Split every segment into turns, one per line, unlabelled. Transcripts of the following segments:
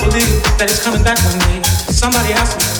believe that it's coming back on me. Somebody asked me.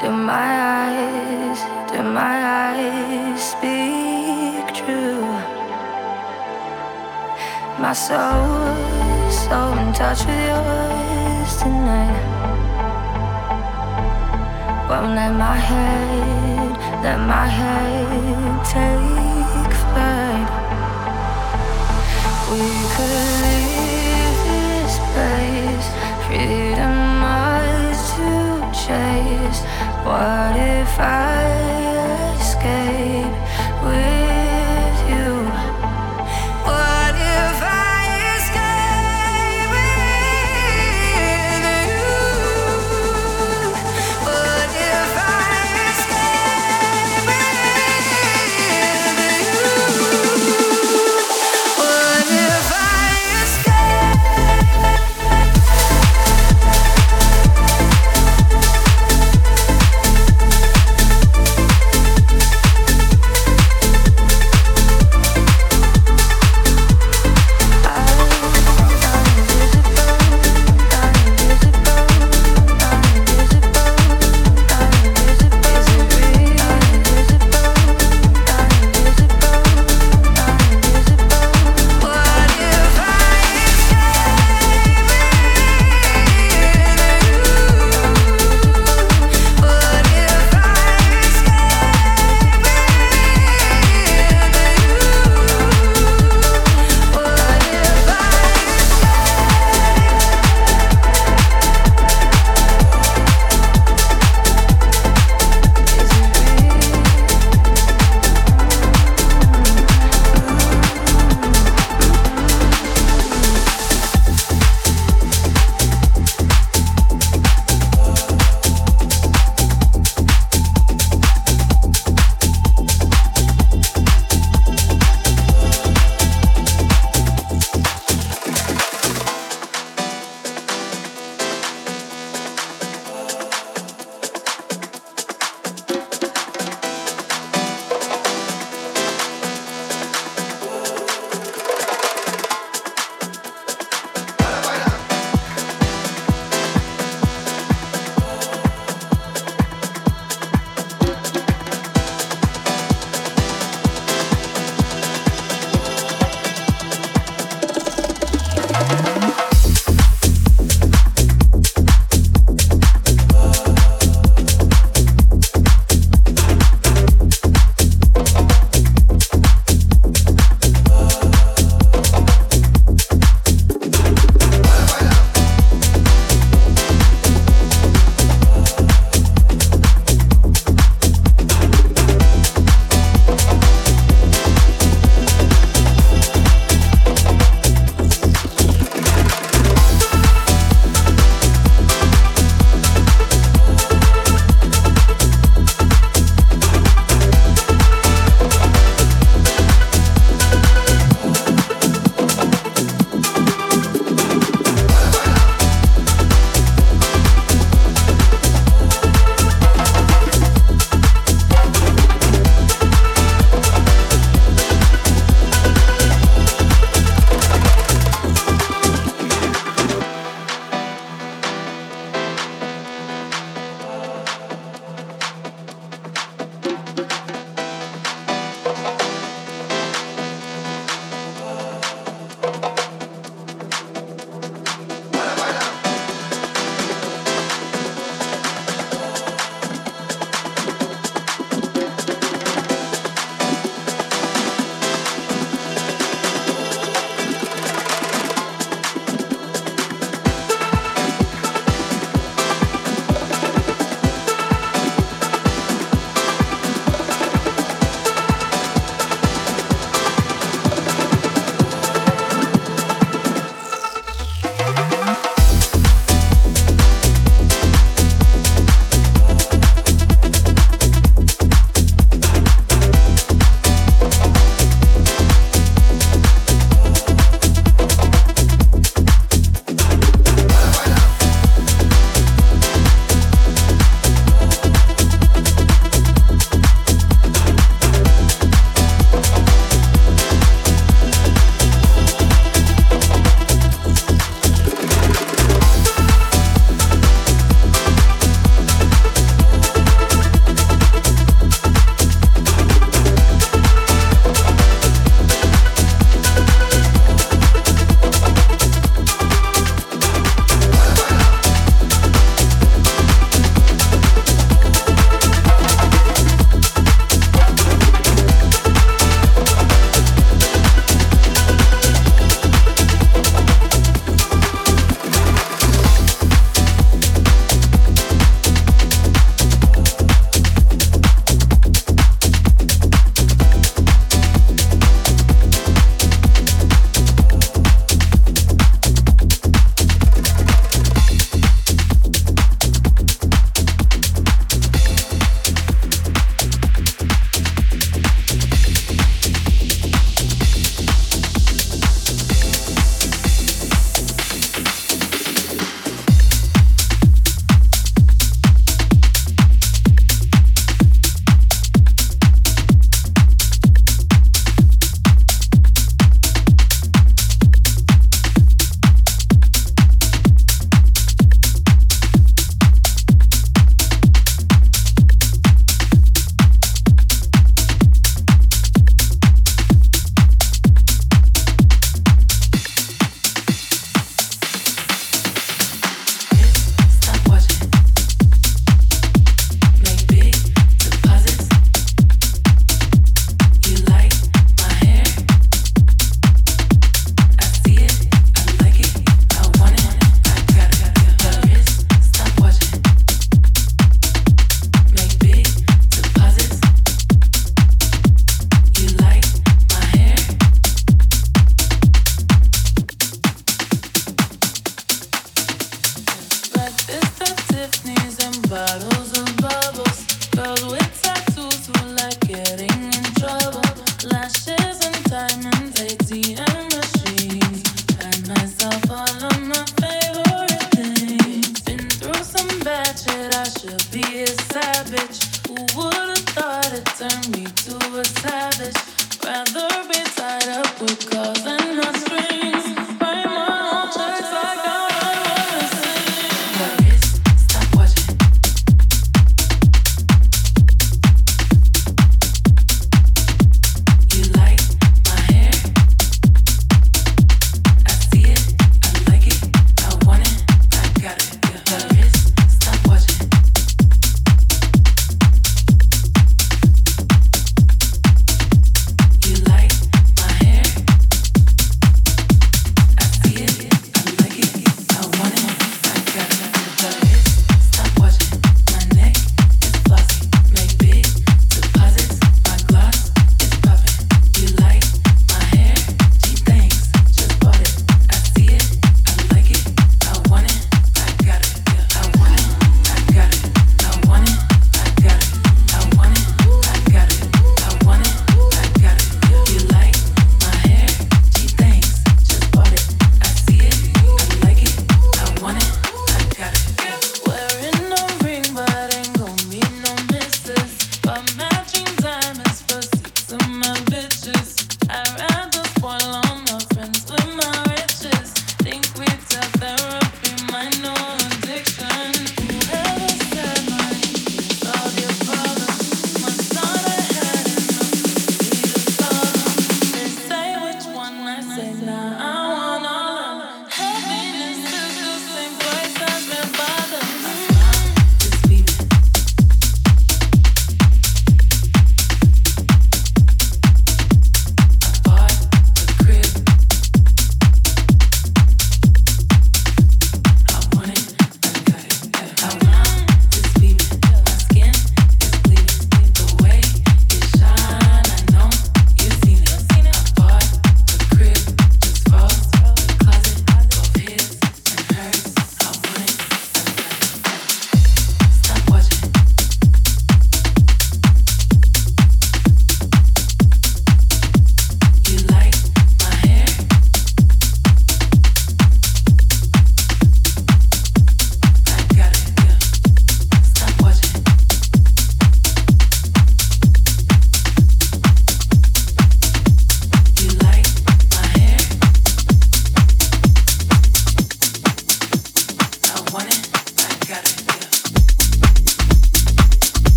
Do
my eyes, do my eyes speak true? My soul, so in touch with yours tonight. Won't let my head, let my head take flight. We could leave this place, freedom. What if I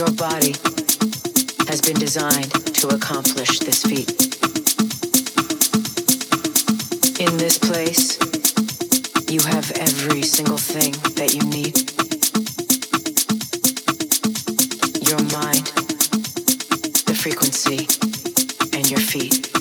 Your
body has been designed to accomplish this feat. In this place, you have every single thing that you need. Your mind, the frequency, and your feet.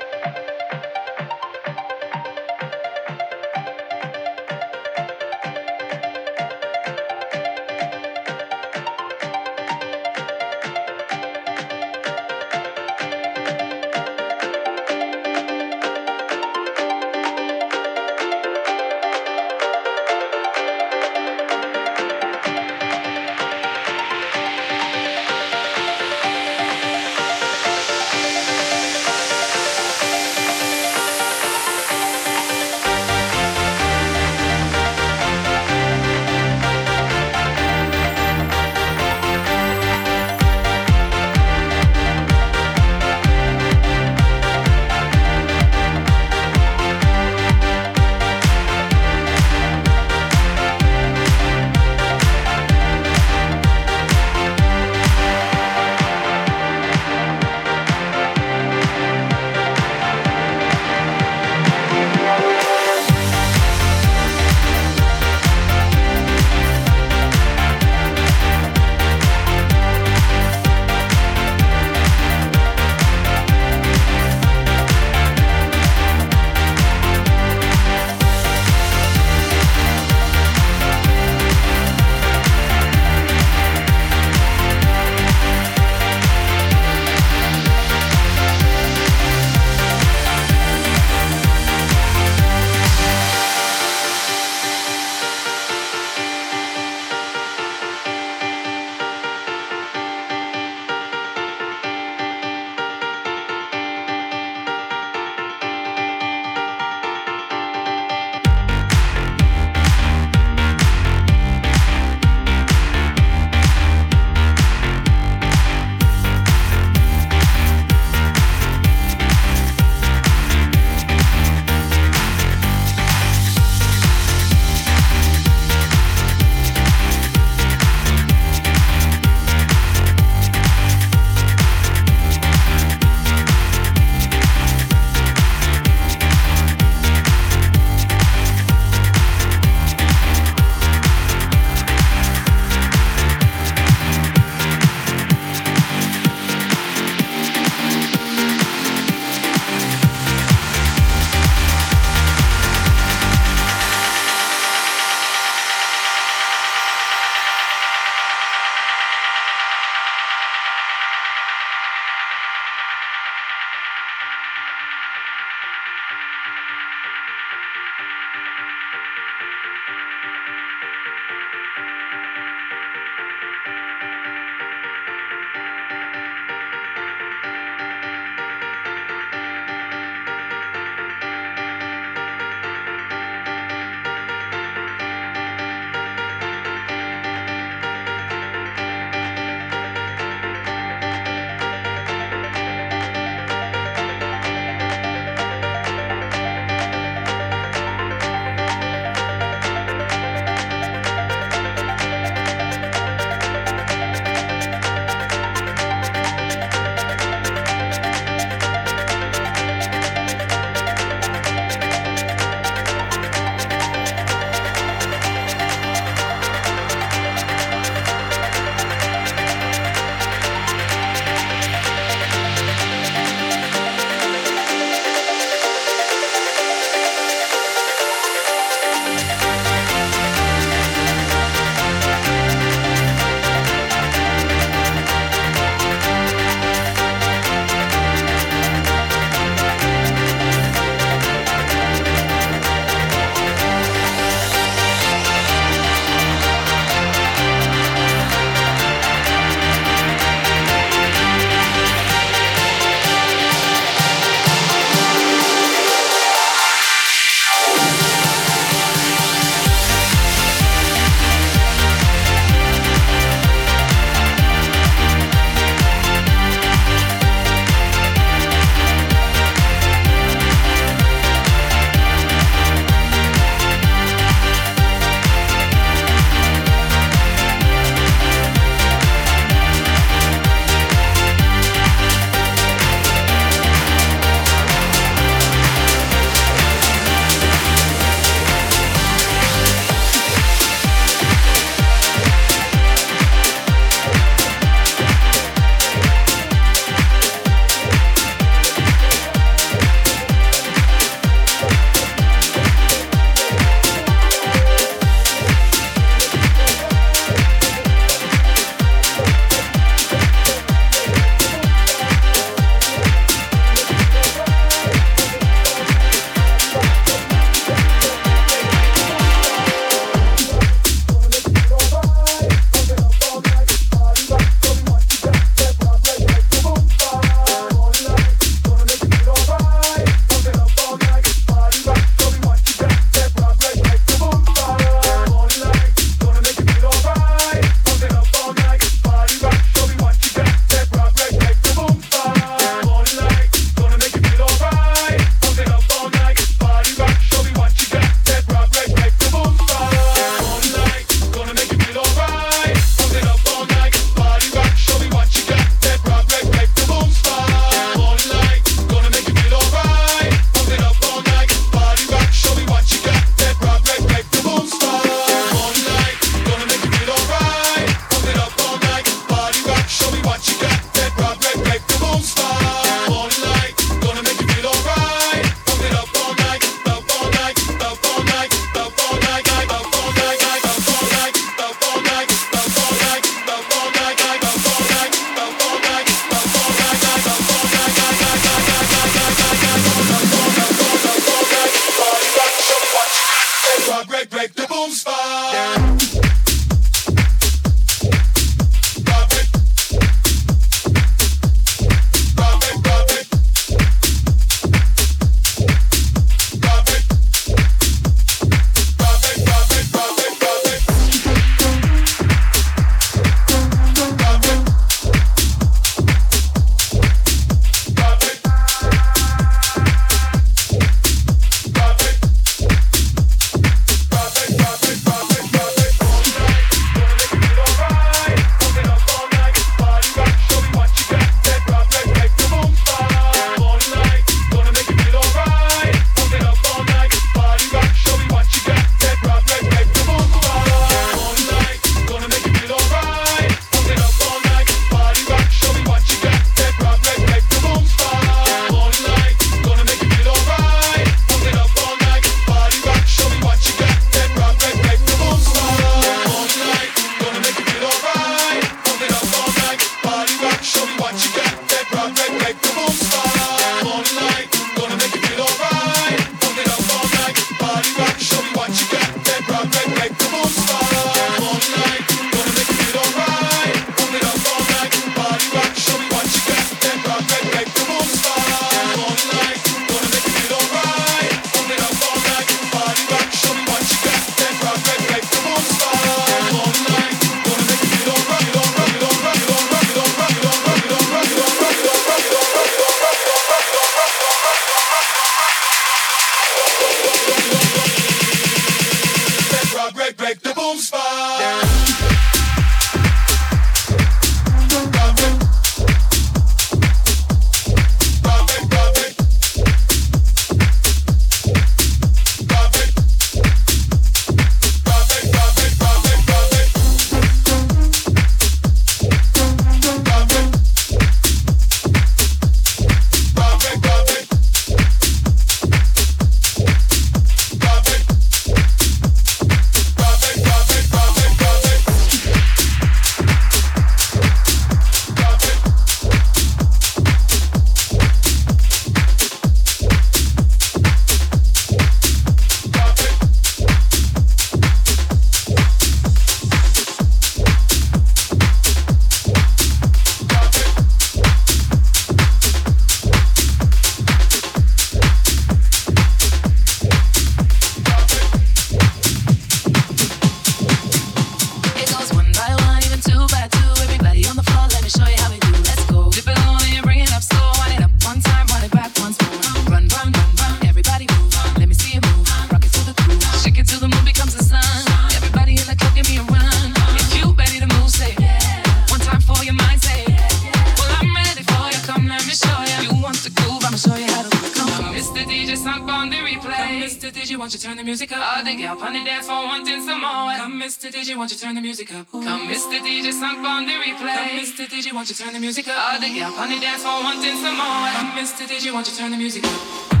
You turn the music up? All the gal on the dance floor wanting some more. Mr. DJ, won't you turn the music up?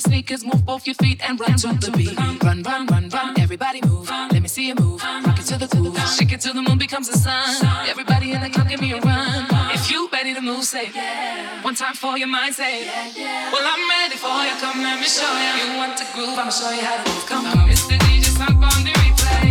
Sneakers, move both your feet and run to the beat. Run, run, run, run, everybody move. Let me see you move. Rock it to the groove. Shake it till the moon becomes the sun. Everybody in the club, give me a run. If you ready to move, say yeah. One time for your mind, say yeah. Well, I'm ready for you. Come, let me show you. You want to groove? I'ma show you how to move. Come, on, Mr. DJ, stop on the replay.